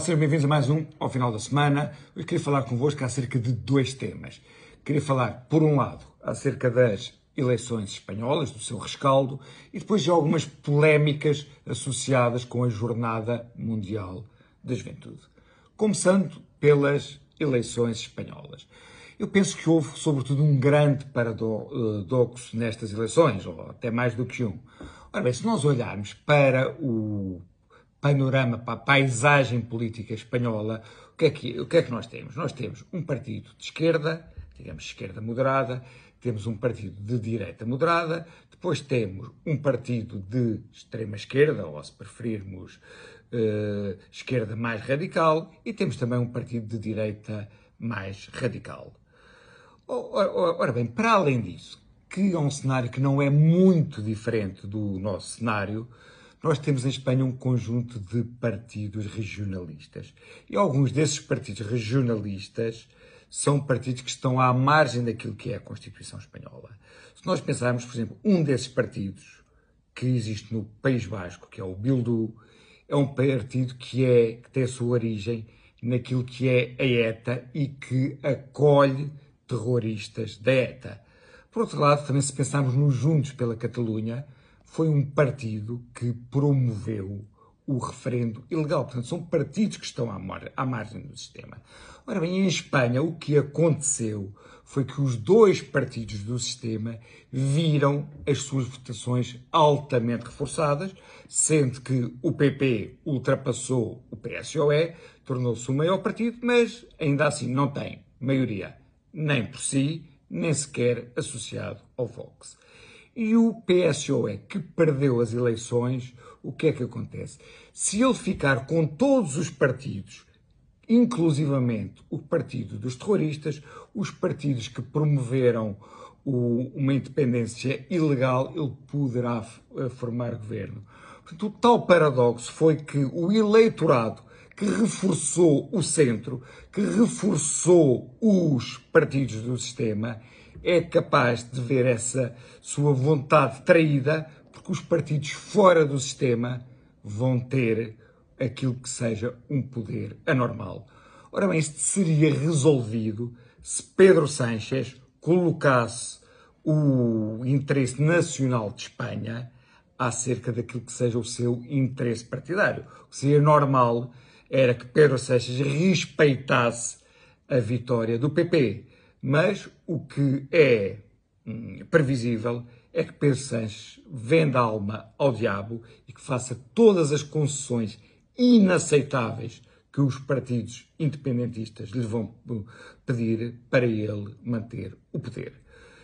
Sejam bem-vindos a mais um ao final da semana. Hoje queria falar convosco acerca de dois temas. Queria falar, por um lado, acerca das eleições espanholas, do seu rescaldo, e depois de algumas polémicas associadas com a Jornada Mundial da Juventude. Começando pelas eleições espanholas. Eu penso que houve, sobretudo, um grande paradoxo nestas eleições, ou até mais do que um. Ora bem, se nós olharmos para o panorama, para a paisagem política espanhola, o que, é que, o que é que nós temos? Nós temos um partido de esquerda, digamos esquerda moderada, temos um partido de direita moderada, depois temos um partido de extrema esquerda, ou se preferirmos uh, esquerda mais radical, e temos também um partido de direita mais radical. Ora bem, para além disso, que é um cenário que não é muito diferente do nosso cenário, nós temos em Espanha um conjunto de partidos regionalistas. E alguns desses partidos regionalistas são partidos que estão à margem daquilo que é a Constituição Espanhola. Se nós pensarmos, por exemplo, um desses partidos que existe no País Basco, que é o Bildu, é um partido que, é, que tem a sua origem naquilo que é a ETA e que acolhe terroristas da ETA. Por outro lado, também se pensarmos nos Juntos pela Catalunha, foi um partido que promoveu o referendo ilegal. Portanto, são partidos que estão à, mar à margem do sistema. Ora bem, em Espanha, o que aconteceu foi que os dois partidos do sistema viram as suas votações altamente reforçadas, sendo que o PP ultrapassou o PSOE, tornou-se o maior partido, mas ainda assim não tem maioria nem por si, nem sequer associado ao Vox. E o PSOE, que perdeu as eleições, o que é que acontece? Se ele ficar com todos os partidos, inclusivamente o partido dos terroristas, os partidos que promoveram o, uma independência ilegal, ele poderá eh, formar governo. Portanto, o tal paradoxo foi que o eleitorado que reforçou o centro, que reforçou os partidos do sistema, é capaz de ver essa sua vontade traída, porque os partidos fora do sistema vão ter aquilo que seja um poder anormal. Ora bem, isto seria resolvido se Pedro Sánchez colocasse o interesse nacional de Espanha acerca daquilo que seja o seu interesse partidário. O que seria normal era que Pedro Sánchez respeitasse a vitória do PP. Mas o que é hum, previsível é que Pedro Sanches venda a alma ao diabo e que faça todas as concessões inaceitáveis que os partidos independentistas lhe vão hum, pedir para ele manter o poder.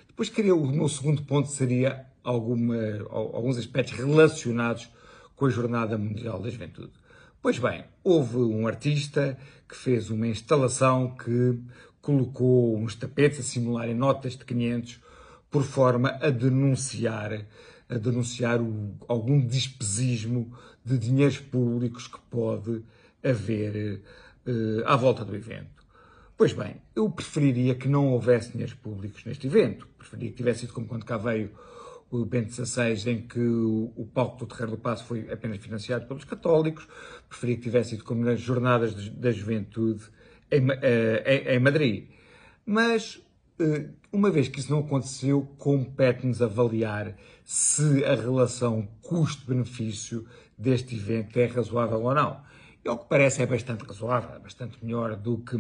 Depois queria, o meu segundo ponto seria alguma, alguns aspectos relacionados com a Jornada Mundial da Juventude. Pois bem, houve um artista que fez uma instalação que colocou uns tapetes a simularem notas de 500 por forma a denunciar, a denunciar o, algum despesismo de dinheiros públicos que pode haver uh, à volta do evento. Pois bem, eu preferiria que não houvesse dinheiros públicos neste evento. Preferiria que tivesse sido como quando cá veio o Bento XVI, em que o, palco do Terreiro do Passo foi apenas financiado pelos católicos. Preferia que tivesse sido como nas Jornadas da Juventude, em, eh, em, em Madrid. Mas, eh, uma vez que isso não aconteceu, compete-nos avaliar se a relação custo-benefício deste evento é razoável ou não. E ao que parece é bastante razoável, é bastante melhor do que,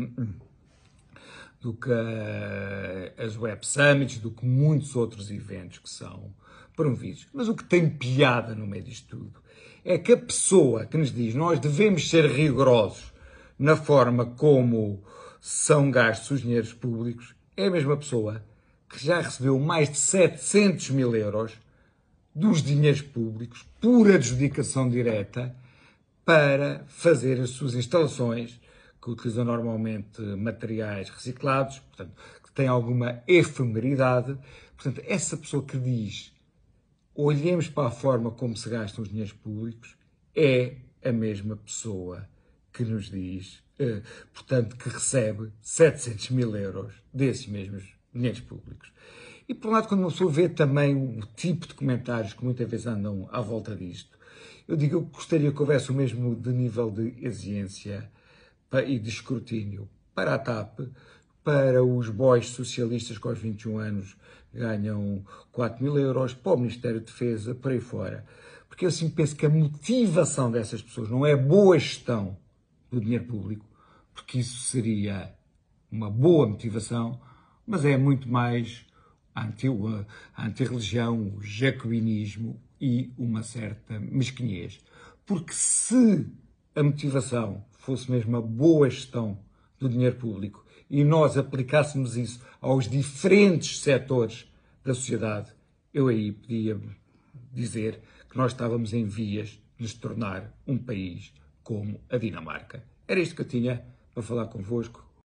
do que eh, as Web Summits, do que muitos outros eventos que são promovidos. Mas o que tem piada no meio disto tudo é que a pessoa que nos diz nós devemos ser rigorosos na forma como são gastos os dinheiros públicos, é a mesma pessoa que já recebeu mais de 700 mil euros dos dinheiros públicos por adjudicação direta para fazer as suas instalações, que utilizam normalmente materiais reciclados, portanto, que têm alguma efemeridade. Portanto, essa pessoa que diz olhemos para a forma como se gastam os dinheiros públicos, é a mesma pessoa que nos diz, eh, portanto, que recebe 700 mil euros desses mesmos dinheiros públicos. E, por um lado, quando uma pessoa vê também o tipo de comentários que muitas vezes andam à volta disto, eu digo que gostaria que houvesse o mesmo de nível de exigência e de escrutínio para a TAP, para os boys socialistas que aos 21 anos ganham 4 mil euros, para o Ministério da Defesa, por aí fora. Porque eu assim penso que a motivação dessas pessoas não é boa gestão do dinheiro público, porque isso seria uma boa motivação, mas é muito mais a anti-religião, o jacobinismo e uma certa mesquinhez. Porque se a motivação fosse mesmo a boa gestão do dinheiro público e nós aplicássemos isso aos diferentes setores da sociedade, eu aí podia dizer que nós estávamos em vias de nos tornar um país como a Dinamarca. Era isto que eu tinha para falar convosco.